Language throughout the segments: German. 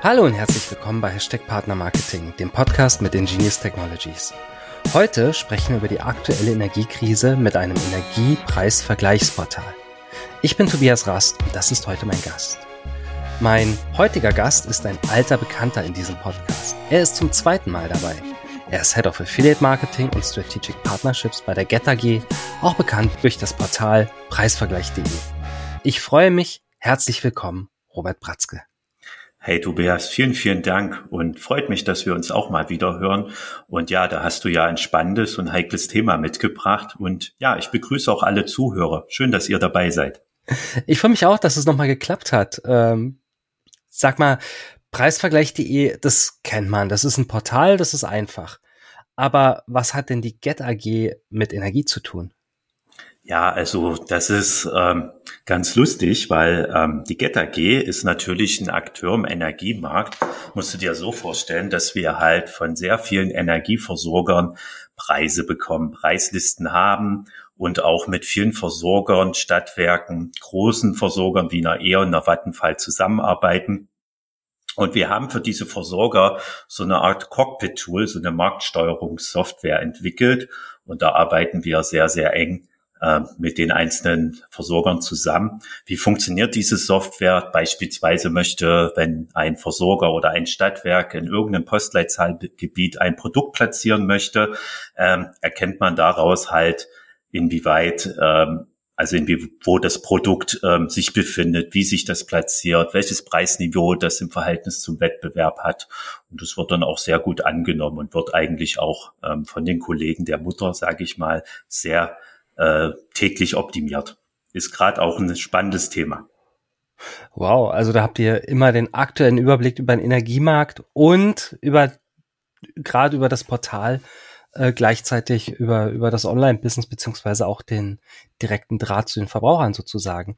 Hallo und herzlich willkommen bei Hashtag Partner Marketing, dem Podcast mit Ingenious Technologies. Heute sprechen wir über die aktuelle Energiekrise mit einem Energiepreisvergleichsportal. Ich bin Tobias Rast und das ist heute mein Gast. Mein heutiger Gast ist ein alter Bekannter in diesem Podcast. Er ist zum zweiten Mal dabei. Er ist Head of Affiliate Marketing und Strategic Partnerships bei der Get AG, auch bekannt durch das Portal preisvergleich.de. Ich freue mich. Herzlich willkommen, Robert Bratzke. Hey Tobias, vielen, vielen Dank und freut mich, dass wir uns auch mal wieder hören. Und ja, da hast du ja ein spannendes und heikles Thema mitgebracht. Und ja, ich begrüße auch alle Zuhörer. Schön, dass ihr dabei seid. Ich freue mich auch, dass es nochmal geklappt hat. Ähm, sag mal, preisvergleich.de, das kennt man. Das ist ein Portal, das ist einfach. Aber was hat denn die Get AG mit Energie zu tun? Ja, also das ist ähm, ganz lustig, weil ähm, die Get AG ist natürlich ein Akteur im Energiemarkt. Musst du dir so vorstellen, dass wir halt von sehr vielen Energieversorgern Preise bekommen, Preislisten haben und auch mit vielen Versorgern, Stadtwerken, großen Versorgern wie einer EON, einer Vattenfall zusammenarbeiten. Und wir haben für diese Versorger so eine Art Cockpit-Tool, so eine Marktsteuerungssoftware entwickelt. Und da arbeiten wir sehr, sehr eng äh, mit den einzelnen Versorgern zusammen. Wie funktioniert diese Software? Beispielsweise möchte, wenn ein Versorger oder ein Stadtwerk in irgendeinem Postleitzahlgebiet ein Produkt platzieren möchte, ähm, erkennt man daraus halt, inwieweit ähm, also in wo das Produkt ähm, sich befindet, wie sich das platziert, welches Preisniveau das im Verhältnis zum Wettbewerb hat. Und das wird dann auch sehr gut angenommen und wird eigentlich auch ähm, von den Kollegen der Mutter, sage ich mal, sehr äh, täglich optimiert. Ist gerade auch ein spannendes Thema. Wow, also da habt ihr immer den aktuellen Überblick über den Energiemarkt und über gerade über das Portal äh, gleichzeitig über über das Online-Business beziehungsweise auch den direkten Draht zu den Verbrauchern sozusagen.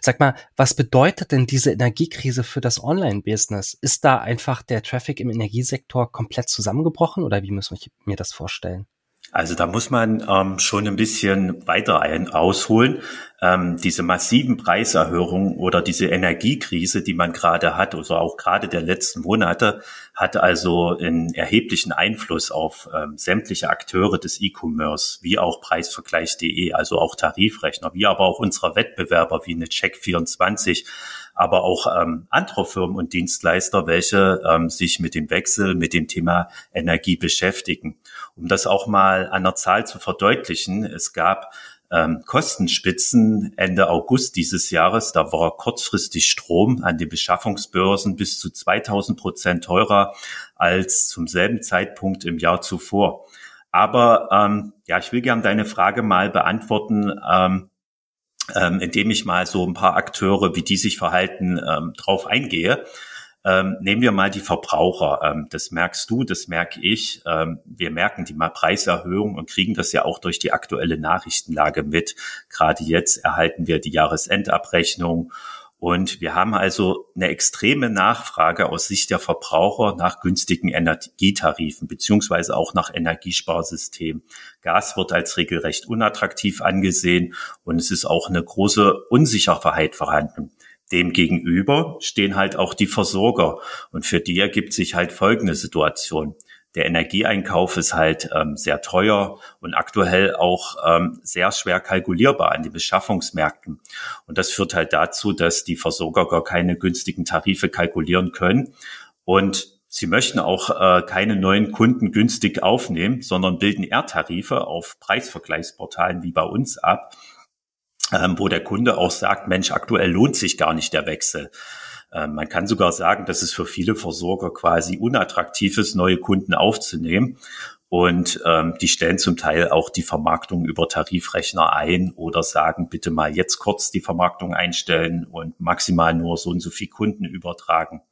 Sag mal, was bedeutet denn diese Energiekrise für das Online-Business? Ist da einfach der Traffic im Energiesektor komplett zusammengebrochen oder wie muss ich mir das vorstellen? Also da muss man ähm, schon ein bisschen weiter ein, ausholen. Ähm, diese massiven Preiserhöhungen oder diese Energiekrise, die man gerade hat, also auch gerade der letzten Monate, hat also einen erheblichen Einfluss auf ähm, sämtliche Akteure des E-Commerce, wie auch Preisvergleich.de, also auch Tarifrechner, wie aber auch unsere Wettbewerber wie eine Check24, aber auch ähm, andere Firmen und Dienstleister, welche ähm, sich mit dem Wechsel, mit dem Thema Energie beschäftigen. Um das auch mal an der Zahl zu verdeutlichen, es gab ähm, Kostenspitzen Ende August dieses Jahres. Da war kurzfristig Strom an den Beschaffungsbörsen bis zu 2000 Prozent teurer als zum selben Zeitpunkt im Jahr zuvor. Aber ähm, ja, ich will gerne deine Frage mal beantworten, ähm, ähm, indem ich mal so ein paar Akteure, wie die sich verhalten, ähm, drauf eingehe. Ähm, nehmen wir mal die Verbraucher. Ähm, das merkst du, das merke ich. Ähm, wir merken die mal Preiserhöhung und kriegen das ja auch durch die aktuelle Nachrichtenlage mit. Gerade jetzt erhalten wir die Jahresendabrechnung. Und wir haben also eine extreme Nachfrage aus Sicht der Verbraucher nach günstigen Energietarifen beziehungsweise auch nach Energiesparsystemen. Gas wird als regelrecht unattraktiv angesehen und es ist auch eine große Unsicherheit vorhanden. Demgegenüber stehen halt auch die Versorger. Und für die ergibt sich halt folgende Situation. Der Energieeinkauf ist halt ähm, sehr teuer und aktuell auch ähm, sehr schwer kalkulierbar an den Beschaffungsmärkten. Und das führt halt dazu, dass die Versorger gar keine günstigen Tarife kalkulieren können. Und sie möchten auch äh, keine neuen Kunden günstig aufnehmen, sondern bilden eher Tarife auf Preisvergleichsportalen wie bei uns ab ähm, wo der Kunde auch sagt, Mensch, aktuell lohnt sich gar nicht der Wechsel. Ähm, man kann sogar sagen, dass es für viele Versorger quasi unattraktiv ist, neue Kunden aufzunehmen. Und ähm, die stellen zum Teil auch die Vermarktung über Tarifrechner ein oder sagen, bitte mal jetzt kurz die Vermarktung einstellen und maximal nur so und so viel Kunden übertragen.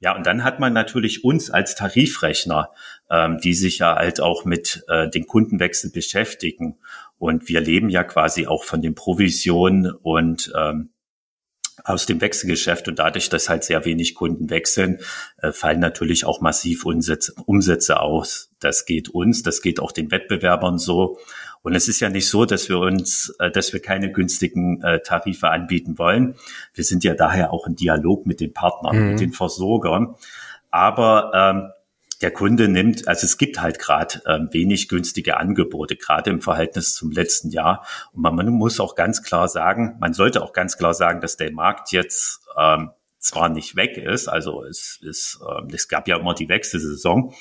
Ja, und dann hat man natürlich uns als Tarifrechner, ähm, die sich ja halt auch mit äh, den Kundenwechsel beschäftigen. Und wir leben ja quasi auch von den Provisionen und ähm, aus dem Wechselgeschäft und dadurch, dass halt sehr wenig Kunden wechseln, äh, fallen natürlich auch massiv Umsätze, aus. Das geht uns, das geht auch den Wettbewerbern so. Und es ist ja nicht so, dass wir uns, äh, dass wir keine günstigen äh, Tarife anbieten wollen. Wir sind ja daher auch im Dialog mit den Partnern, mhm. mit den Versorgern. Aber ähm, der Kunde nimmt, also es gibt halt gerade ähm, wenig günstige Angebote, gerade im Verhältnis zum letzten Jahr. Und man, man, muss auch ganz klar sagen, man sollte auch ganz klar sagen, dass der Markt jetzt ähm, zwar nicht weg ist, also es, es, äh, es gab ja immer die Wechselsaison,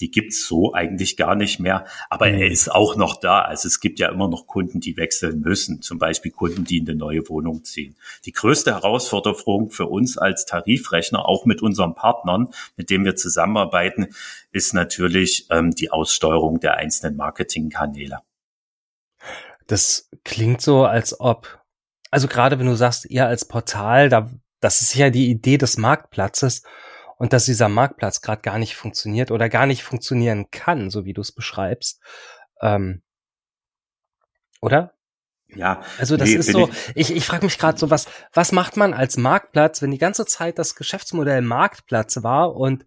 die gibt's so eigentlich gar nicht mehr, aber mhm. er ist auch noch da. Also es gibt ja immer noch Kunden, die wechseln müssen, zum Beispiel Kunden, die in eine neue Wohnung ziehen. Die größte Herausforderung für uns als Tarifrechner, auch mit unseren Partnern, mit denen wir zusammenarbeiten, ist natürlich ähm, die Aussteuerung der einzelnen Marketingkanäle. Das klingt so, als ob also gerade wenn du sagst, ihr als Portal, da das ist ja die Idee des Marktplatzes und dass dieser Marktplatz gerade gar nicht funktioniert oder gar nicht funktionieren kann, so wie du es beschreibst. Ähm, oder? Ja. Also das nee, ist so, ich, ich, ich frage mich gerade so, was, was macht man als Marktplatz, wenn die ganze Zeit das Geschäftsmodell Marktplatz war und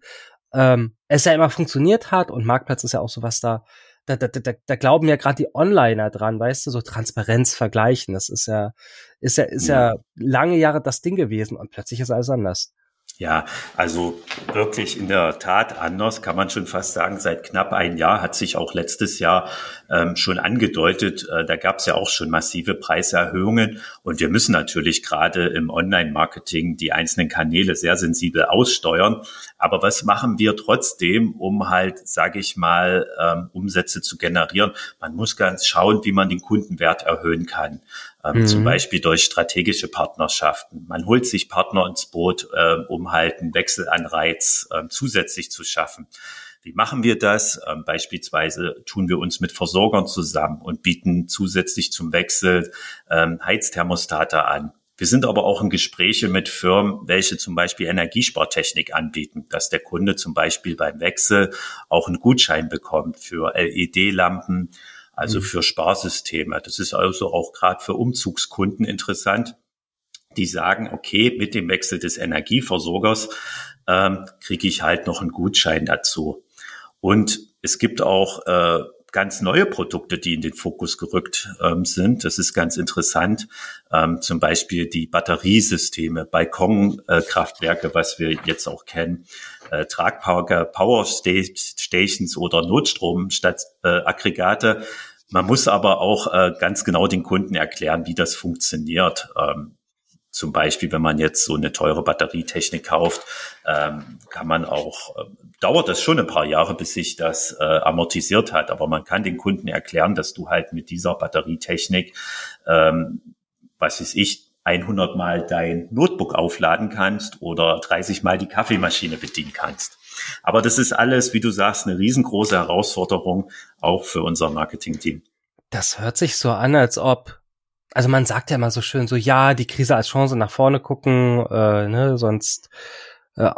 ähm, es ja immer funktioniert hat und Marktplatz ist ja auch so was da, da, da, da, da glauben ja gerade die Onliner dran, weißt du, so Transparenz vergleichen. Das ist ja, ist ja, ist ja. ja lange Jahre das Ding gewesen und plötzlich ist alles anders. Ja, also wirklich in der Tat anders, kann man schon fast sagen. Seit knapp ein Jahr hat sich auch letztes Jahr ähm, schon angedeutet. Äh, da gab es ja auch schon massive Preiserhöhungen. Und wir müssen natürlich gerade im Online-Marketing die einzelnen Kanäle sehr sensibel aussteuern. Aber was machen wir trotzdem, um halt, sage ich mal, ähm, Umsätze zu generieren? Man muss ganz schauen, wie man den Kundenwert erhöhen kann ähm, mhm. zum Beispiel durch strategische Partnerschaften. Man holt sich Partner ins Boot, äh, um halt einen Wechselanreiz äh, zusätzlich zu schaffen. Wie machen wir das? Ähm, beispielsweise tun wir uns mit Versorgern zusammen und bieten zusätzlich zum Wechsel ähm, Heizthermostate an. Wir sind aber auch in Gespräche mit Firmen, welche zum Beispiel Energiespartechnik anbieten, dass der Kunde zum Beispiel beim Wechsel auch einen Gutschein bekommt für LED-Lampen also mhm. für Sparsysteme. Das ist also auch gerade für Umzugskunden interessant, die sagen, okay, mit dem Wechsel des Energieversorgers ähm, kriege ich halt noch einen Gutschein dazu. Und es gibt auch äh, ganz neue Produkte, die in den Fokus gerückt ähm, sind. Das ist ganz interessant. Ähm, zum Beispiel die Batteriesysteme, Balkonkraftwerke, äh, was wir jetzt auch kennen, äh, tragbare Power Stations oder Notstromstadt äh, Man muss aber auch äh, ganz genau den Kunden erklären, wie das funktioniert. Ähm, zum Beispiel, wenn man jetzt so eine teure Batterietechnik kauft, ähm, kann man auch, äh, dauert das schon ein paar Jahre, bis sich das äh, amortisiert hat. Aber man kann den Kunden erklären, dass du halt mit dieser Batterietechnik, ähm, was weiß ich, 100 Mal dein Notebook aufladen kannst oder 30 Mal die Kaffeemaschine bedienen kannst. Aber das ist alles, wie du sagst, eine riesengroße Herausforderung auch für unser Marketing-Team. Das hört sich so an, als ob also man sagt ja immer so schön, so ja, die Krise als Chance nach vorne gucken, äh, ne, sonst äh,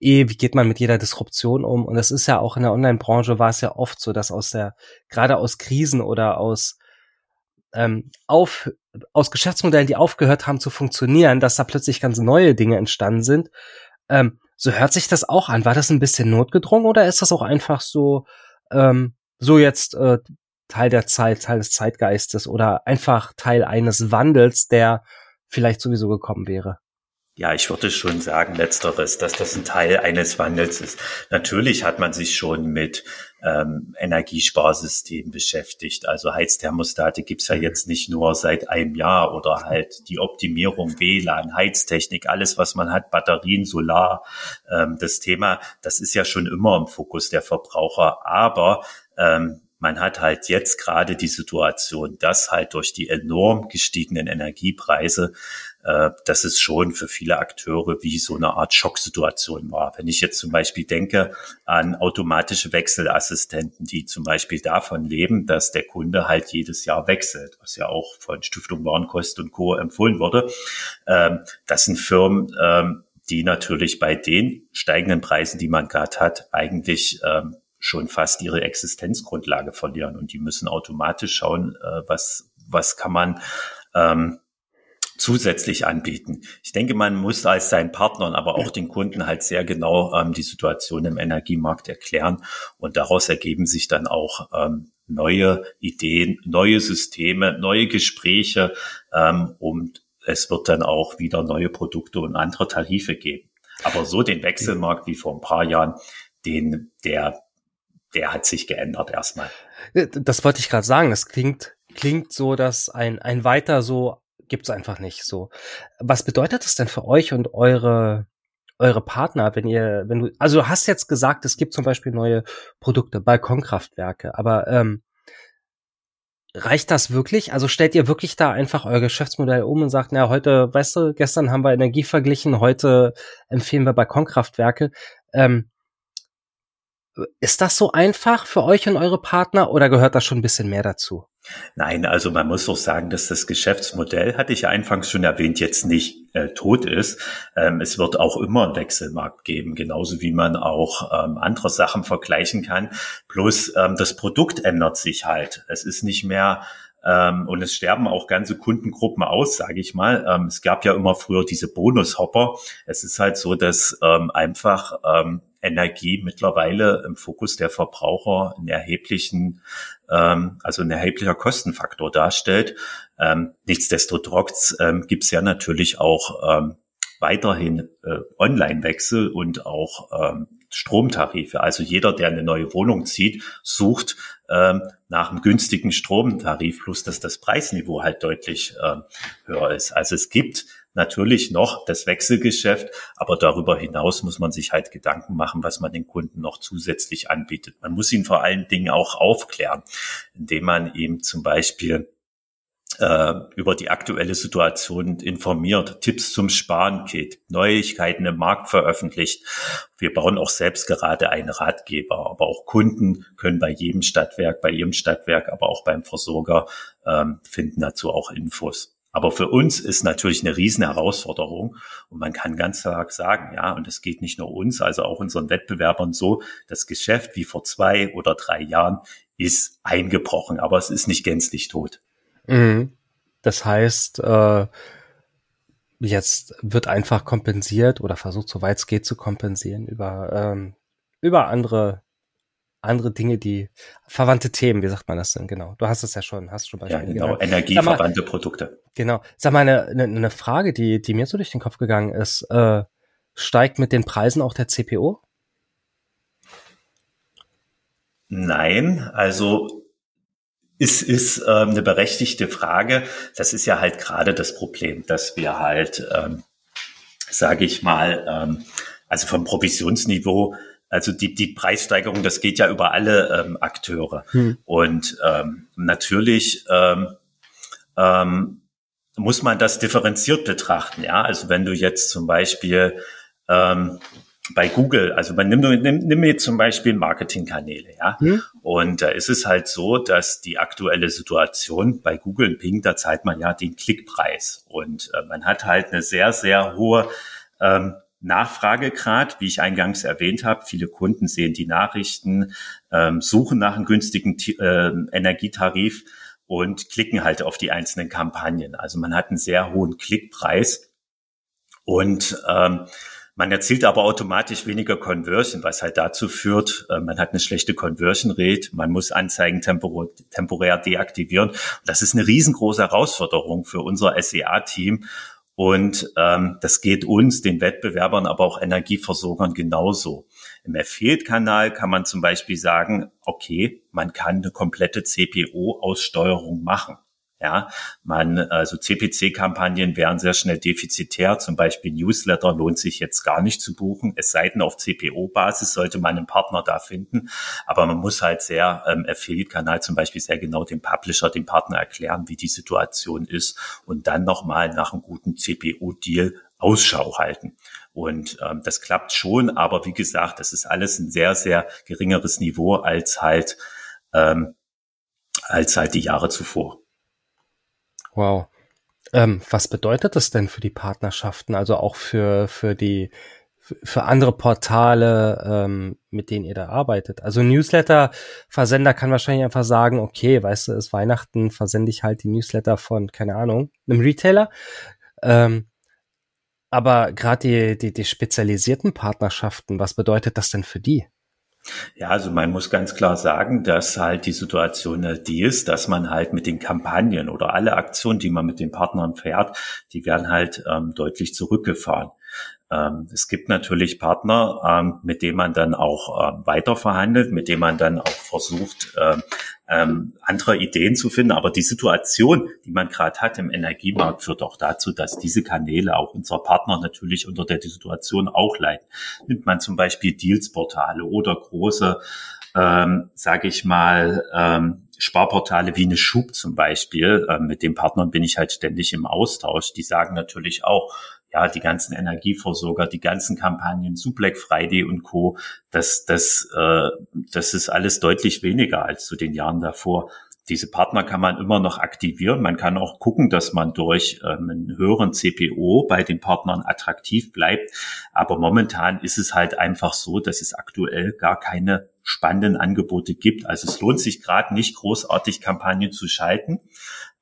eh, wie geht man mit jeder Disruption um? Und es ist ja auch in der Online-Branche war es ja oft so, dass aus der, gerade aus Krisen oder aus ähm, auf, aus Geschäftsmodellen, die aufgehört haben zu funktionieren, dass da plötzlich ganz neue Dinge entstanden sind. Ähm, so hört sich das auch an. War das ein bisschen notgedrungen oder ist das auch einfach so, ähm, so jetzt äh, Teil der Zeit, Teil des Zeitgeistes oder einfach Teil eines Wandels, der vielleicht sowieso gekommen wäre? Ja, ich würde schon sagen, letzteres, dass das ein Teil eines Wandels ist. Natürlich hat man sich schon mit ähm, Energiesparsystemen beschäftigt. Also Heizthermostate gibt's ja jetzt nicht nur seit einem Jahr oder halt die Optimierung WLAN, Heiztechnik, alles, was man hat, Batterien, Solar. Ähm, das Thema, das ist ja schon immer im Fokus der Verbraucher. Aber ähm, man hat halt jetzt gerade die Situation, dass halt durch die enorm gestiegenen Energiepreise, äh, dass es schon für viele Akteure wie so eine Art Schocksituation war. Wenn ich jetzt zum Beispiel denke an automatische Wechselassistenten, die zum Beispiel davon leben, dass der Kunde halt jedes Jahr wechselt, was ja auch von Stiftung Warenkost und Co. empfohlen wurde, ähm, das sind Firmen, ähm, die natürlich bei den steigenden Preisen, die man gerade hat, eigentlich ähm, schon fast ihre Existenzgrundlage verlieren und die müssen automatisch schauen, äh, was, was kann man ähm, zusätzlich anbieten. Ich denke, man muss als seinen Partnern, aber auch den Kunden halt sehr genau ähm, die Situation im Energiemarkt erklären und daraus ergeben sich dann auch ähm, neue Ideen, neue Systeme, neue Gespräche ähm, und es wird dann auch wieder neue Produkte und andere Tarife geben. Aber so den Wechselmarkt wie vor ein paar Jahren, den der der hat sich geändert erstmal. Das wollte ich gerade sagen. Das klingt klingt so, dass ein ein weiter so gibt's einfach nicht so. Was bedeutet das denn für euch und eure eure Partner, wenn ihr, wenn du, also du hast jetzt gesagt, es gibt zum Beispiel neue Produkte, Balkonkraftwerke, aber ähm, reicht das wirklich? Also stellt ihr wirklich da einfach euer Geschäftsmodell um und sagt, na, heute, weißt du, gestern haben wir Energie verglichen, heute empfehlen wir Balkonkraftwerke. Ähm, ist das so einfach für euch und eure Partner oder gehört da schon ein bisschen mehr dazu? Nein, also man muss doch sagen, dass das Geschäftsmodell, hatte ich ja anfangs schon erwähnt, jetzt nicht äh, tot ist. Ähm, es wird auch immer einen Wechselmarkt geben, genauso wie man auch ähm, andere Sachen vergleichen kann. Plus ähm, das Produkt ändert sich halt. Es ist nicht mehr ähm, und es sterben auch ganze Kundengruppen aus, sage ich mal. Ähm, es gab ja immer früher diese Bonushopper. Es ist halt so, dass ähm, einfach Energie mittlerweile im Fokus der Verbraucher einen erheblichen, ähm, also ein erheblicher Kostenfaktor darstellt. Ähm, nichtsdestotrotz ähm, gibt es ja natürlich auch ähm, weiterhin äh, Online-Wechsel und auch ähm, Stromtarife. Also jeder, der eine neue Wohnung zieht, sucht ähm, nach einem günstigen Stromtarif, plus dass das Preisniveau halt deutlich ähm, höher ist. Also es gibt natürlich noch das Wechselgeschäft, aber darüber hinaus muss man sich halt Gedanken machen, was man den Kunden noch zusätzlich anbietet. Man muss ihn vor allen Dingen auch aufklären, indem man ihm zum Beispiel äh, über die aktuelle Situation informiert, Tipps zum Sparen geht, Neuigkeiten im Markt veröffentlicht. Wir bauen auch selbst gerade einen Ratgeber, aber auch Kunden können bei jedem Stadtwerk, bei ihrem Stadtwerk, aber auch beim Versorger ähm, finden dazu auch Infos. Aber für uns ist natürlich eine riesen Herausforderung und man kann ganz stark sagen, ja, und es geht nicht nur uns, also auch unseren Wettbewerbern so, das Geschäft wie vor zwei oder drei Jahren ist eingebrochen, aber es ist nicht gänzlich tot. Mhm. Das heißt, äh, jetzt wird einfach kompensiert oder versucht, soweit es geht, zu kompensieren über, ähm, über andere, andere Dinge, die verwandte Themen, wie sagt man das denn genau? Du hast es ja schon, hast schon Beispiele. Ja, genau, genannt. energieverwandte Produkte. Genau. Sag mal, eine, eine, eine Frage, die, die mir so durch den Kopf gegangen ist, äh, steigt mit den Preisen auch der CPO? Nein, also ist, ist ähm, eine berechtigte Frage. Das ist ja halt gerade das Problem, dass wir halt, ähm, sage ich mal, ähm, also vom Provisionsniveau, also die, die Preissteigerung, das geht ja über alle ähm, Akteure. Hm. Und ähm, natürlich ähm, ähm, muss man das differenziert betrachten. Ja, also wenn du jetzt zum Beispiel ähm, bei Google, also man nimmt, nimm, nimm mir zum Beispiel Marketingkanäle, ja. Hm. Und da ist es halt so, dass die aktuelle Situation bei Google und Ping, da zahlt man ja den Klickpreis. Und äh, man hat halt eine sehr, sehr hohe ähm, Nachfragegrad, wie ich eingangs erwähnt habe. Viele Kunden sehen die Nachrichten, ähm, suchen nach einem günstigen äh, Energietarif und klicken halt auf die einzelnen Kampagnen. Also man hat einen sehr hohen Klickpreis. Und ähm, man erzielt aber automatisch weniger Conversion, was halt dazu führt, äh, man hat eine schlechte Conversion Rate, man muss Anzeigen temporär deaktivieren. Das ist eine riesengroße Herausforderung für unser SEA-Team. Und ähm, das geht uns, den Wettbewerbern, aber auch Energieversorgern genauso. Im Affiliate-Kanal kann man zum Beispiel sagen, okay, man kann eine komplette CPO-Aussteuerung machen. Ja, man, also CPC-Kampagnen wären sehr schnell defizitär. Zum Beispiel Newsletter lohnt sich jetzt gar nicht zu buchen. Es sei denn, auf CPO-Basis sollte man einen Partner da finden. Aber man muss halt sehr ähm, Affiliate-Kanal zum Beispiel sehr genau dem Publisher, dem Partner erklären, wie die Situation ist und dann nochmal nach einem guten CPO-Deal Ausschau halten. Und ähm, das klappt schon, aber wie gesagt, das ist alles ein sehr, sehr geringeres Niveau als halt, ähm, als halt die Jahre zuvor. Wow. Ähm, was bedeutet das denn für die Partnerschaften, also auch für, für die für andere Portale, ähm, mit denen ihr da arbeitet. Also Newsletter-Versender kann wahrscheinlich einfach sagen, okay, weißt du, ist Weihnachten, versende ich halt die Newsletter von, keine Ahnung, einem Retailer. Ähm, aber gerade die, die, die spezialisierten Partnerschaften, was bedeutet das denn für die? Ja, also man muss ganz klar sagen, dass halt die Situation die ist, dass man halt mit den Kampagnen oder alle Aktionen, die man mit den Partnern fährt, die werden halt ähm, deutlich zurückgefahren. Ähm, es gibt natürlich Partner, ähm, mit denen man dann auch äh, weiter verhandelt, mit denen man dann auch versucht, ähm, andere Ideen zu finden. Aber die Situation, die man gerade hat im Energiemarkt, führt auch dazu, dass diese Kanäle auch unserer Partner natürlich unter der Situation auch leiden. Nimmt man zum Beispiel Deals-Portale oder große, ähm, sage ich mal, ähm, Sparportale wie eine Schub zum Beispiel, äh, mit den Partnern bin ich halt ständig im Austausch. Die sagen natürlich auch, ja, die ganzen Energieversorger, die ganzen Kampagnen zu Black Friday und Co., das, das, äh, das ist alles deutlich weniger als zu den Jahren davor. Diese Partner kann man immer noch aktivieren. Man kann auch gucken, dass man durch ähm, einen höheren CPO bei den Partnern attraktiv bleibt. Aber momentan ist es halt einfach so, dass es aktuell gar keine spannenden Angebote gibt. Also es lohnt sich gerade nicht großartig Kampagnen zu schalten.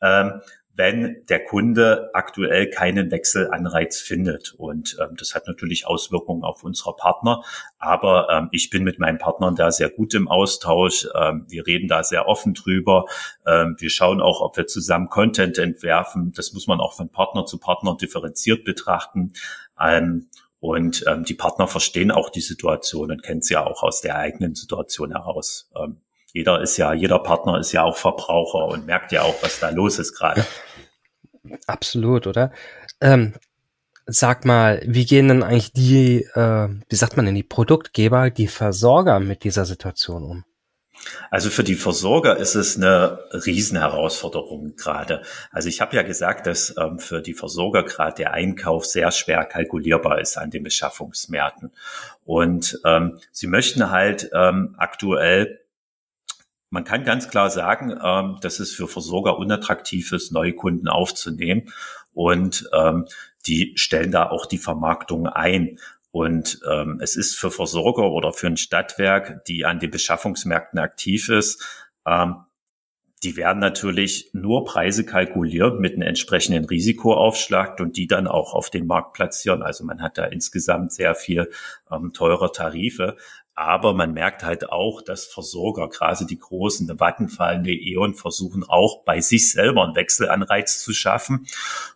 Ähm, wenn der Kunde aktuell keinen Wechselanreiz findet. Und ähm, das hat natürlich Auswirkungen auf unsere Partner. Aber ähm, ich bin mit meinen Partnern da sehr gut im Austausch. Ähm, wir reden da sehr offen drüber. Ähm, wir schauen auch, ob wir zusammen Content entwerfen. Das muss man auch von Partner zu Partner differenziert betrachten. Ähm, und ähm, die Partner verstehen auch die Situation und kennen sie ja auch aus der eigenen Situation heraus. Ähm, jeder ist ja, jeder Partner ist ja auch Verbraucher und merkt ja auch, was da los ist gerade. Absolut, oder? Ähm, sag mal, wie gehen denn eigentlich die, äh, wie sagt man denn, die Produktgeber, die Versorger mit dieser Situation um? Also für die Versorger ist es eine Riesenherausforderung gerade. Also ich habe ja gesagt, dass ähm, für die Versorger gerade der Einkauf sehr schwer kalkulierbar ist an den Beschaffungsmärkten. Und ähm, sie möchten halt ähm, aktuell man kann ganz klar sagen, ähm, dass es für Versorger unattraktiv ist, neue Kunden aufzunehmen. Und ähm, die stellen da auch die Vermarktung ein. Und ähm, es ist für Versorger oder für ein Stadtwerk, die an den Beschaffungsmärkten aktiv ist, ähm, die werden natürlich nur Preise kalkulieren mit einem entsprechenden Risikoaufschlag und die dann auch auf den Markt platzieren. Also man hat da insgesamt sehr viel ähm, teure Tarife. Aber man merkt halt auch, dass Versorger, gerade die großen, der Vattenfall, der E.ON, versuchen auch bei sich selber einen Wechselanreiz zu schaffen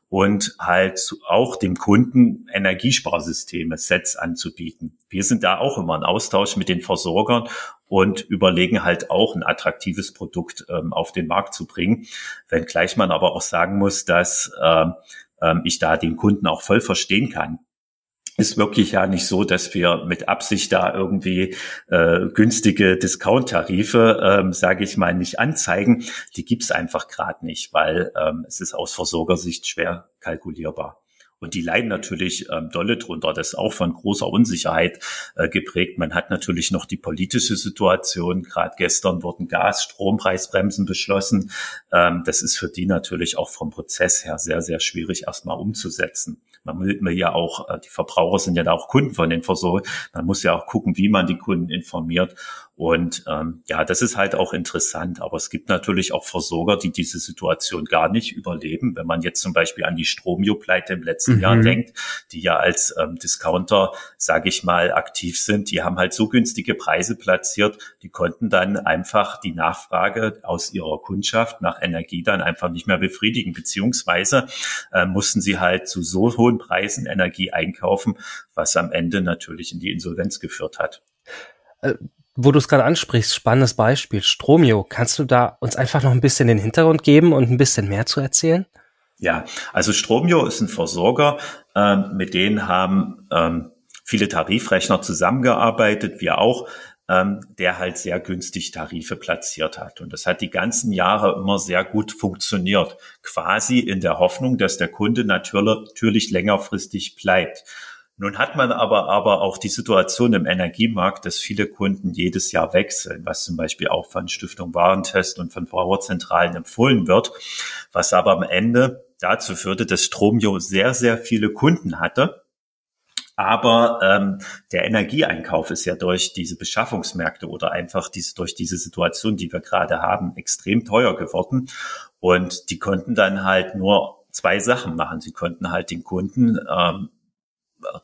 und halt auch dem Kunden Energiesparsysteme, Sets anzubieten. Wir sind da auch immer in Austausch mit den Versorgern und überlegen halt auch ein attraktives Produkt ähm, auf den Markt zu bringen. Wenngleich man aber auch sagen muss, dass äh, äh, ich da den Kunden auch voll verstehen kann ist wirklich ja nicht so, dass wir mit Absicht da irgendwie äh, günstige Discount-Tarife, ähm, sage ich mal, nicht anzeigen. Die gibt's einfach gerade nicht, weil ähm, es ist aus Versorgersicht schwer kalkulierbar. Und die leiden natürlich ähm, dolle drunter. Das ist auch von großer Unsicherheit äh, geprägt. Man hat natürlich noch die politische Situation. Gerade gestern wurden Gas-, Strompreisbremsen beschlossen. Ähm, das ist für die natürlich auch vom Prozess her sehr, sehr schwierig erstmal umzusetzen. Man will ja auch, äh, die Verbraucher sind ja da auch Kunden von den Versorgern. Man muss ja auch gucken, wie man die Kunden informiert. Und ähm, ja, das ist halt auch interessant. Aber es gibt natürlich auch Versorger, die diese Situation gar nicht überleben. Wenn man jetzt zum Beispiel an die Stromio-Pleite im letzten mhm. Jahr denkt, die ja als ähm, Discounter, sage ich mal, aktiv sind, die haben halt so günstige Preise platziert, die konnten dann einfach die Nachfrage aus ihrer Kundschaft nach Energie dann einfach nicht mehr befriedigen, beziehungsweise äh, mussten sie halt zu so hohen Preisen Energie einkaufen, was am Ende natürlich in die Insolvenz geführt hat. Äh, wo du es gerade ansprichst, spannendes Beispiel, Stromio. Kannst du da uns einfach noch ein bisschen den Hintergrund geben und ein bisschen mehr zu erzählen? Ja, also Stromio ist ein Versorger, ähm, mit denen haben ähm, viele Tarifrechner zusammengearbeitet, wir auch, ähm, der halt sehr günstig Tarife platziert hat. Und das hat die ganzen Jahre immer sehr gut funktioniert, quasi in der Hoffnung, dass der Kunde natürlich, natürlich längerfristig bleibt. Nun hat man aber, aber auch die Situation im Energiemarkt, dass viele Kunden jedes Jahr wechseln, was zum Beispiel auch von Stiftung Warentest und von Verbraucherzentralen empfohlen wird, was aber am Ende dazu führte, dass Stromio sehr, sehr viele Kunden hatte. Aber ähm, der Energieeinkauf ist ja durch diese Beschaffungsmärkte oder einfach diese, durch diese Situation, die wir gerade haben, extrem teuer geworden. Und die konnten dann halt nur zwei Sachen machen. Sie konnten halt den Kunden ähm,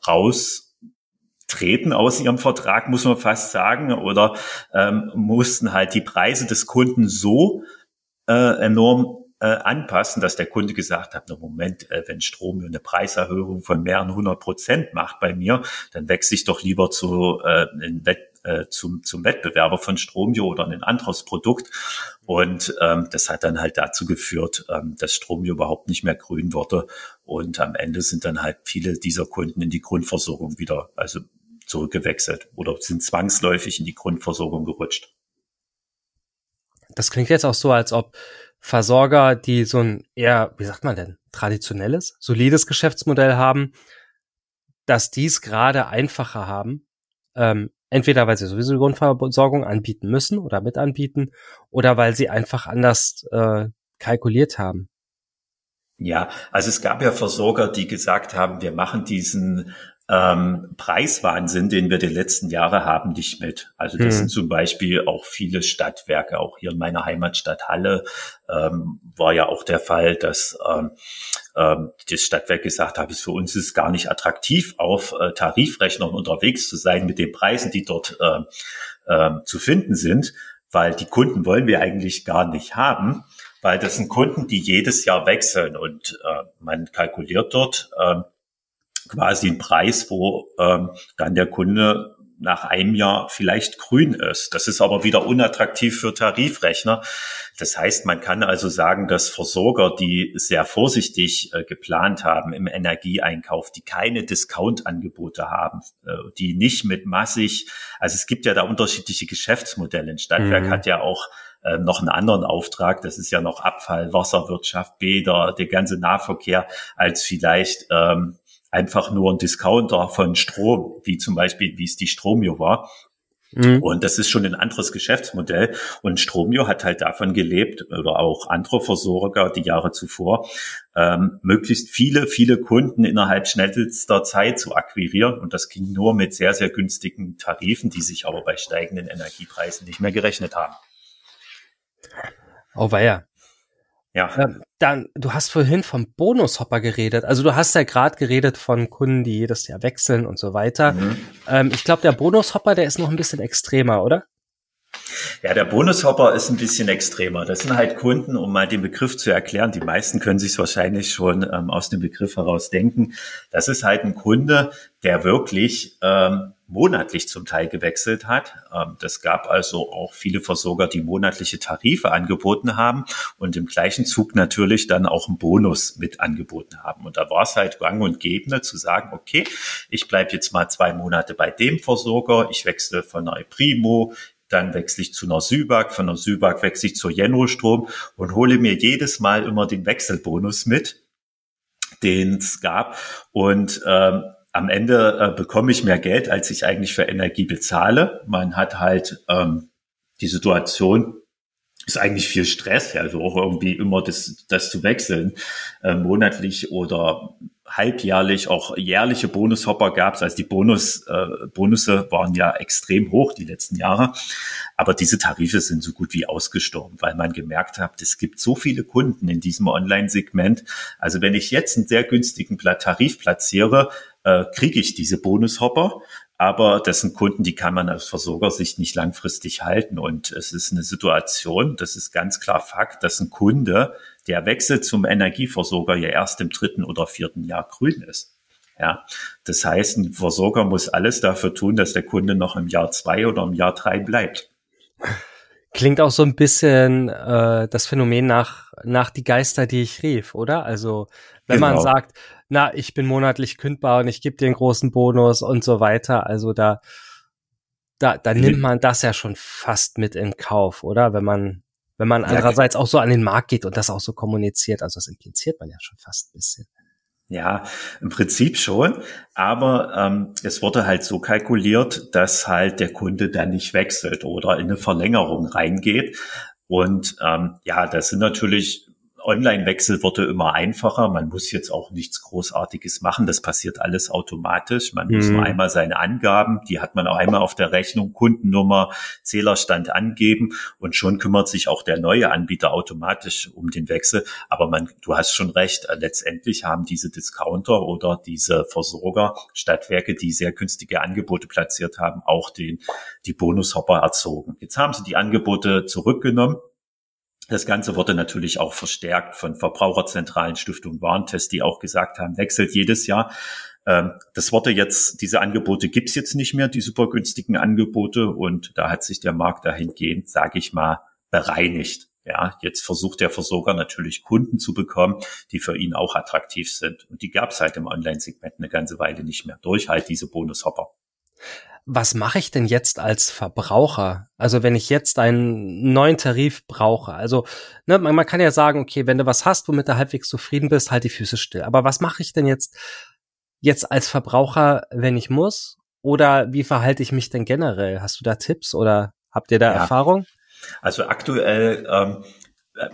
raustreten aus ihrem Vertrag, muss man fast sagen, oder ähm, mussten halt die Preise des Kunden so äh, enorm äh, anpassen, dass der Kunde gesagt hat, no Moment, äh, wenn Strom eine Preiserhöhung von mehreren hundert Prozent macht bei mir, dann wechsle ich doch lieber zu äh, äh, zum, zum Wettbewerber von Stromio oder ein anderes Produkt. Und ähm, das hat dann halt dazu geführt, ähm, dass Stromio überhaupt nicht mehr grün wurde. Und am Ende sind dann halt viele dieser Kunden in die Grundversorgung wieder, also zurückgewechselt oder sind zwangsläufig in die Grundversorgung gerutscht. Das klingt jetzt auch so, als ob Versorger, die so ein eher, wie sagt man denn, traditionelles, solides Geschäftsmodell haben, dass dies gerade einfacher haben, ähm, entweder weil sie sowieso die Grundversorgung anbieten müssen oder mit anbieten, oder weil sie einfach anders äh, kalkuliert haben. Ja, also es gab ja Versorger, die gesagt haben, wir machen diesen ähm, Preiswahnsinn, den wir die letzten Jahre haben, nicht mit. Also das hm. sind zum Beispiel auch viele Stadtwerke, auch hier in meiner Heimatstadt Halle ähm, war ja auch der Fall, dass ähm, ähm, das Stadtwerk gesagt hat, es für uns ist gar nicht attraktiv, auf äh, Tarifrechnern unterwegs zu sein mit den Preisen, die dort äh, äh, zu finden sind, weil die Kunden wollen wir eigentlich gar nicht haben weil das sind Kunden, die jedes Jahr wechseln und äh, man kalkuliert dort äh, quasi ein Preis, wo ähm, dann der Kunde nach einem Jahr vielleicht grün ist. Das ist aber wieder unattraktiv für Tarifrechner. Das heißt, man kann also sagen, dass Versorger, die sehr vorsichtig äh, geplant haben im Energieeinkauf, die keine Discount-Angebote haben, äh, die nicht mit massig, also es gibt ja da unterschiedliche Geschäftsmodelle. Ein Stadtwerk mhm. hat ja auch äh, noch einen anderen Auftrag. Das ist ja noch Abfall, Wasserwirtschaft, Bäder, der ganze Nahverkehr, als vielleicht ähm, einfach nur ein Discounter von Strom, wie zum Beispiel, wie es die Stromio war. Mhm. Und das ist schon ein anderes Geschäftsmodell. Und Stromio hat halt davon gelebt, oder auch andere Versorger die Jahre zuvor, ähm, möglichst viele, viele Kunden innerhalb schnellster Zeit zu akquirieren. Und das ging nur mit sehr, sehr günstigen Tarifen, die sich aber bei steigenden Energiepreisen nicht mehr gerechnet haben. Oh, weia. Ja. Ähm, dann, du hast vorhin vom Bonushopper geredet. Also du hast ja gerade geredet von Kunden, die jedes Jahr wechseln und so weiter. Mhm. Ähm, ich glaube, der Bonushopper, der ist noch ein bisschen extremer, oder? Ja, der Bonushopper ist ein bisschen extremer. Das sind halt Kunden, um mal den Begriff zu erklären. Die meisten können sich wahrscheinlich schon ähm, aus dem Begriff heraus denken. Das ist halt ein Kunde, der wirklich ähm, monatlich zum Teil gewechselt hat. Ähm, das gab also auch viele Versorger, die monatliche Tarife angeboten haben und im gleichen Zug natürlich dann auch einen Bonus mit angeboten haben. Und da war es halt gang und gäbe zu sagen, okay, ich bleibe jetzt mal zwei Monate bei dem Versorger, ich wechsle von einer Primo, dann wechsle ich zu einer Sübag, von einer Sübag wechsle ich zur Jenrostrom und hole mir jedes Mal immer den Wechselbonus mit, den es gab. Und ähm, am Ende äh, bekomme ich mehr Geld, als ich eigentlich für Energie bezahle. Man hat halt ähm, die Situation, ist eigentlich viel Stress, also auch irgendwie immer das, das zu wechseln, äh, monatlich oder halbjährlich, auch jährliche Bonushopper gab es. Also die Bonus, äh, Bonusse waren ja extrem hoch die letzten Jahre. Aber diese Tarife sind so gut wie ausgestorben, weil man gemerkt hat, es gibt so viele Kunden in diesem Online-Segment. Also wenn ich jetzt einen sehr günstigen Tarif platziere, äh, kriege ich diese Bonushopper. Aber das sind Kunden, die kann man aus Versorgersicht nicht langfristig halten. Und es ist eine Situation, das ist ganz klar Fakt, dass ein Kunde, der Wechsel zum Energieversorger ja erst im dritten oder vierten Jahr grün ist. Ja, das heißt, ein Versorger muss alles dafür tun, dass der Kunde noch im Jahr zwei oder im Jahr drei bleibt. Klingt auch so ein bisschen äh, das Phänomen nach nach die Geister, die ich rief, oder? Also wenn genau. man sagt, na, ich bin monatlich kündbar und ich gebe dir einen großen Bonus und so weiter. Also da, da, da mhm. nimmt man das ja schon fast mit in Kauf, oder? Wenn man, wenn man andererseits auch so an den Markt geht und das auch so kommuniziert. Also das impliziert man ja schon fast ein bisschen. Ja, im Prinzip schon, aber ähm, es wurde halt so kalkuliert, dass halt der Kunde dann nicht wechselt oder in eine Verlängerung reingeht. Und ähm, ja, das sind natürlich Online-Wechsel wurde immer einfacher. Man muss jetzt auch nichts Großartiges machen. Das passiert alles automatisch. Man mhm. muss nur einmal seine Angaben, die hat man auch einmal auf der Rechnung, Kundennummer, Zählerstand angeben und schon kümmert sich auch der neue Anbieter automatisch um den Wechsel. Aber man, du hast schon recht, äh, letztendlich haben diese Discounter oder diese Versorger, Stadtwerke, die sehr günstige Angebote platziert haben, auch den, die Bonushopper erzogen. Jetzt haben sie die Angebote zurückgenommen das Ganze wurde natürlich auch verstärkt von Verbraucherzentralen, Stiftung Warentest, die auch gesagt haben, wechselt jedes Jahr. Ähm, das wurde jetzt, diese Angebote gibt's jetzt nicht mehr, die super günstigen Angebote. Und da hat sich der Markt dahingehend, sage ich mal, bereinigt. Ja, jetzt versucht der Versorger natürlich Kunden zu bekommen, die für ihn auch attraktiv sind. Und die gab's halt im Online-Segment eine ganze Weile nicht mehr durch, halt diese Bonushopper was mache ich denn jetzt als Verbraucher? Also wenn ich jetzt einen neuen Tarif brauche, also ne, man, man, kann ja sagen, okay, wenn du was hast, womit du halbwegs zufrieden bist, halt die Füße still. Aber was mache ich denn jetzt jetzt als Verbraucher, wenn ich muss? Oder wie verhalte ich mich denn generell? Hast du da Tipps oder habt ihr da ja. Erfahrung? Also aktuell ähm,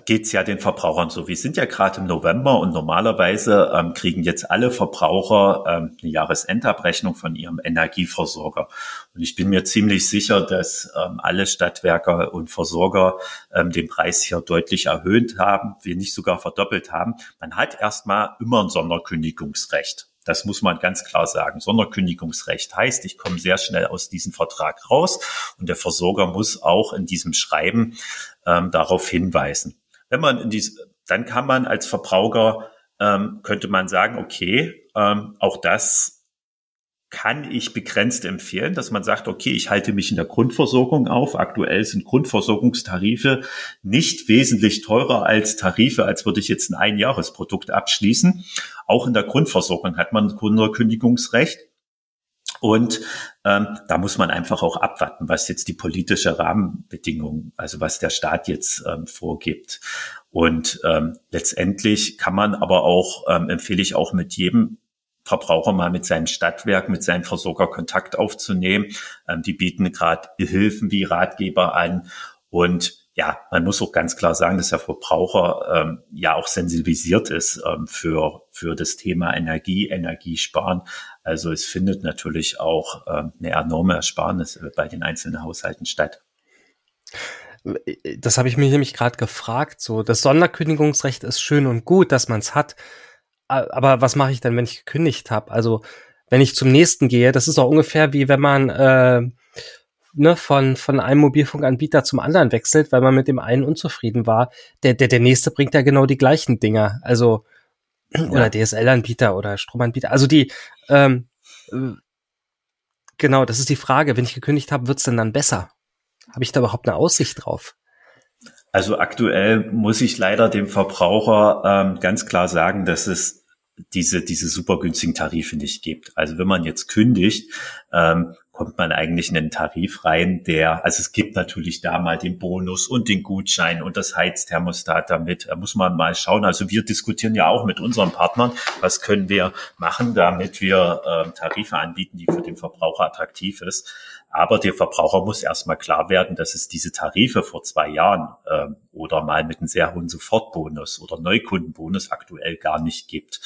geht's ja den Verbrauchern so. Wir sind ja gerade im November und normalerweise ähm, kriegen jetzt alle Verbraucher ähm, eine Jahresendabrechnung von ihrem Energieversorger. Und ich bin mir ziemlich sicher, dass ähm, alle Stadtwerke und Versorger ähm, den Preis hier deutlich erhöht haben, wir nicht sogar verdoppelt haben. Man hat erstmal immer ein Sonderkündigungsrecht. Das muss man ganz klar sagen. Sonderkündigungsrecht heißt, ich komme sehr schnell aus diesem Vertrag raus und der Versorger muss auch in diesem Schreiben ähm, darauf hinweisen. Wenn man in dies, dann kann man als Verbraucher ähm, könnte man sagen, okay, ähm, auch das kann ich begrenzt empfehlen, dass man sagt, okay, ich halte mich in der Grundversorgung auf. Aktuell sind Grundversorgungstarife nicht wesentlich teurer als Tarife, als würde ich jetzt ein Einjahresprodukt abschließen. Auch in der Grundversorgung hat man Kundenkündigungsrecht. Und ähm, da muss man einfach auch abwarten, was jetzt die politische Rahmenbedingung, also was der Staat jetzt ähm, vorgibt. Und ähm, letztendlich kann man aber auch, ähm, empfehle ich auch mit jedem Verbraucher mal mit seinem Stadtwerk, mit seinem Versorger Kontakt aufzunehmen. Ähm, die bieten gerade Hilfen wie Ratgeber an. Und ja, man muss auch ganz klar sagen, dass der Verbraucher ähm, ja auch sensibilisiert ist ähm, für, für das Thema Energie, Energiesparen. Also es findet natürlich auch ähm, eine enorme Ersparnis bei den einzelnen Haushalten statt. Das habe ich mir nämlich gerade gefragt. So, das Sonderkündigungsrecht ist schön und gut, dass man es hat aber was mache ich denn, wenn ich gekündigt habe? Also wenn ich zum nächsten gehe, das ist auch ungefähr wie wenn man äh, ne, von, von einem Mobilfunkanbieter zum anderen wechselt, weil man mit dem einen unzufrieden war. Der, der, der nächste bringt ja genau die gleichen Dinger. Also, ja. oder DSL-Anbieter oder Stromanbieter. Also die, ähm, äh, genau, das ist die Frage. Wenn ich gekündigt habe, wird's denn dann besser? Habe ich da überhaupt eine Aussicht drauf? Also aktuell muss ich leider dem Verbraucher ähm, ganz klar sagen, dass es diese, diese super günstigen Tarife nicht gibt. Also wenn man jetzt kündigt, ähm, kommt man eigentlich in einen Tarif rein, der, also es gibt natürlich da mal den Bonus und den Gutschein und das Heizthermostat damit. Da muss man mal schauen. Also wir diskutieren ja auch mit unseren Partnern, was können wir machen, damit wir ähm, Tarife anbieten, die für den Verbraucher attraktiv ist. Aber der Verbraucher muss erstmal klar werden, dass es diese Tarife vor zwei Jahren äh, oder mal mit einem sehr hohen Sofortbonus oder Neukundenbonus aktuell gar nicht gibt.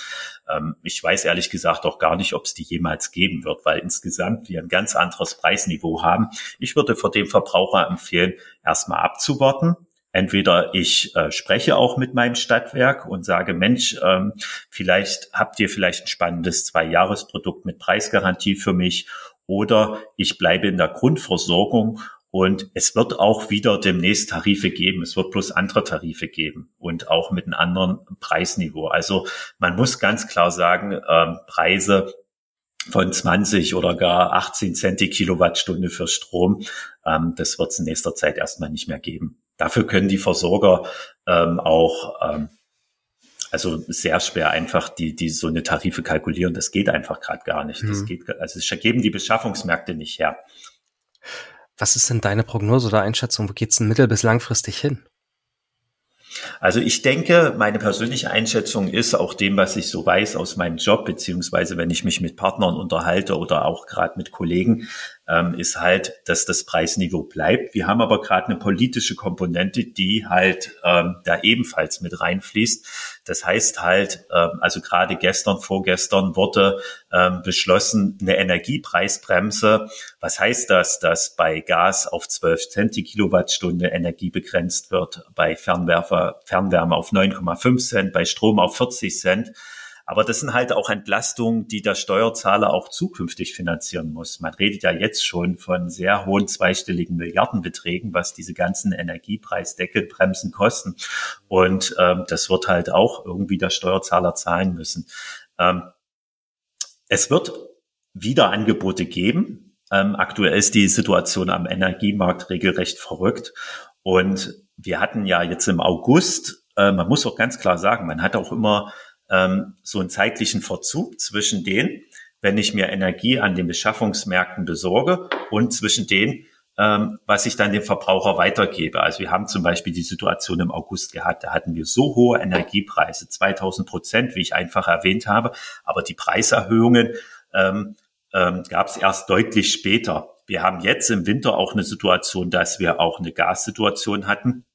Ähm, ich weiß ehrlich gesagt auch gar nicht, ob es die jemals geben wird, weil insgesamt wir ein ganz anderes Preisniveau haben. Ich würde für den Verbraucher empfehlen, erstmal abzuwarten, Entweder ich äh, spreche auch mit meinem Stadtwerk und sage, Mensch, ähm, vielleicht habt ihr vielleicht ein spannendes Zwei-Jahres-Produkt mit Preisgarantie für mich oder ich bleibe in der Grundversorgung und es wird auch wieder demnächst Tarife geben. Es wird bloß andere Tarife geben und auch mit einem anderen Preisniveau. Also man muss ganz klar sagen, äh, Preise von 20 oder gar 18 Cent die Kilowattstunde für Strom, ähm, das wird es in nächster Zeit erstmal nicht mehr geben. Dafür können die Versorger ähm, auch ähm, also sehr schwer einfach die, die so eine Tarife kalkulieren. Das geht einfach gerade gar nicht. Das mhm. geht, also es geben die Beschaffungsmärkte nicht her. Was ist denn deine Prognose oder Einschätzung? Wo geht's denn mittel- bis langfristig hin? Also ich denke, meine persönliche Einschätzung ist auch dem, was ich so weiß aus meinem Job, beziehungsweise wenn ich mich mit Partnern unterhalte oder auch gerade mit Kollegen, ähm, ist halt, dass das Preisniveau bleibt. Wir haben aber gerade eine politische Komponente, die halt ähm, da ebenfalls mit reinfließt. Das heißt halt, ähm, also gerade gestern, vorgestern wurde ähm, beschlossen, eine Energiepreisbremse. Was heißt das? Dass bei Gas auf 12 Cent die Kilowattstunde Energie begrenzt wird, bei Fernwerfer, Fernwärme auf 9,5 Cent, bei Strom auf 40 Cent. Aber das sind halt auch Entlastungen, die der Steuerzahler auch zukünftig finanzieren muss. Man redet ja jetzt schon von sehr hohen zweistelligen Milliardenbeträgen, was diese ganzen Energiepreisdeckelbremsen kosten. Und ähm, das wird halt auch irgendwie der Steuerzahler zahlen müssen. Ähm, es wird wieder Angebote geben. Ähm, aktuell ist die Situation am Energiemarkt regelrecht verrückt. Und wir hatten ja jetzt im August, äh, man muss auch ganz klar sagen, man hat auch immer ähm, so einen zeitlichen Verzug zwischen den, wenn ich mir Energie an den Beschaffungsmärkten besorge und zwischen den, ähm, was ich dann dem Verbraucher weitergebe. Also wir haben zum Beispiel die Situation im August gehabt, da hatten wir so hohe Energiepreise, 2000 Prozent, wie ich einfach erwähnt habe, aber die Preiserhöhungen ähm, ähm, gab es erst deutlich später. Wir haben jetzt im Winter auch eine Situation, dass wir auch eine Gassituation hatten,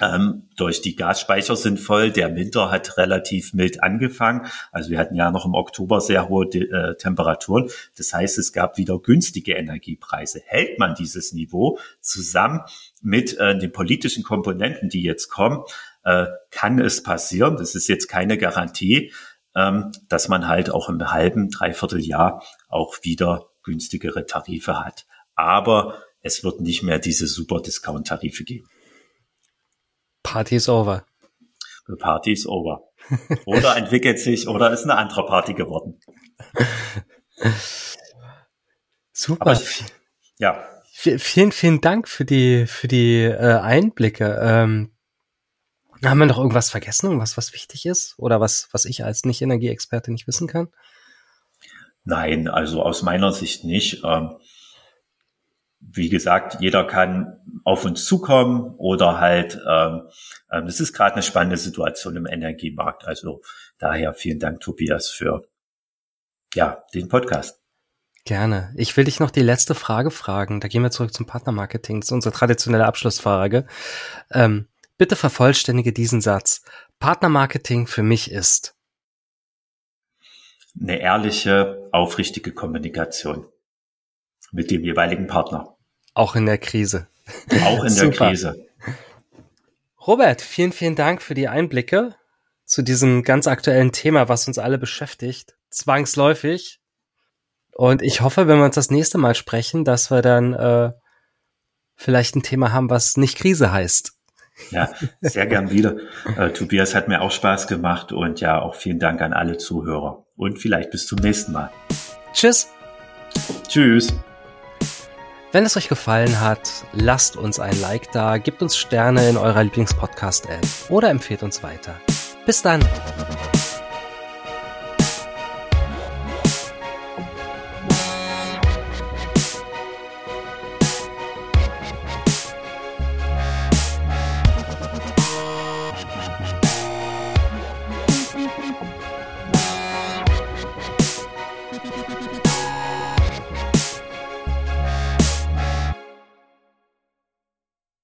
ähm, durch die Gasspeicher sind voll. Der Winter hat relativ mild angefangen. Also wir hatten ja noch im Oktober sehr hohe äh, Temperaturen. Das heißt, es gab wieder günstige Energiepreise. Hält man dieses Niveau zusammen mit äh, den politischen Komponenten, die jetzt kommen, äh, kann es passieren. Das ist jetzt keine Garantie, ähm, dass man halt auch im halben, dreiviertel Jahr auch wieder günstigere Tarife hat. Aber es wird nicht mehr diese super Discount-Tarife geben. Party is over. The party is over. Oder entwickelt sich oder ist eine andere Party geworden. Super. Ich, ja. Vielen, vielen Dank für die, für die äh, Einblicke. Ähm, haben wir noch irgendwas vergessen, irgendwas, was wichtig ist? Oder was, was ich als Nicht-Energieexperte nicht wissen kann? Nein, also aus meiner Sicht nicht. Ähm, wie gesagt, jeder kann auf uns zukommen oder halt, ähm, ähm, es ist gerade eine spannende Situation im Energiemarkt. Also daher vielen Dank, Tobias, für ja, den Podcast. Gerne. Ich will dich noch die letzte Frage fragen. Da gehen wir zurück zum Partnermarketing. Das ist unsere traditionelle Abschlussfrage. Ähm, bitte vervollständige diesen Satz. Partnermarketing für mich ist eine ehrliche, aufrichtige Kommunikation mit dem jeweiligen Partner. Auch in der Krise. Auch in der Krise. Robert, vielen, vielen Dank für die Einblicke zu diesem ganz aktuellen Thema, was uns alle beschäftigt. Zwangsläufig. Und ich hoffe, wenn wir uns das nächste Mal sprechen, dass wir dann äh, vielleicht ein Thema haben, was nicht Krise heißt. Ja, sehr gern wieder. Äh, Tobias hat mir auch Spaß gemacht und ja, auch vielen Dank an alle Zuhörer. Und vielleicht bis zum nächsten Mal. Tschüss. Tschüss. Wenn es euch gefallen hat, lasst uns ein Like da, gebt uns Sterne in eurer Lieblingspodcast-App oder empfehlt uns weiter. Bis dann!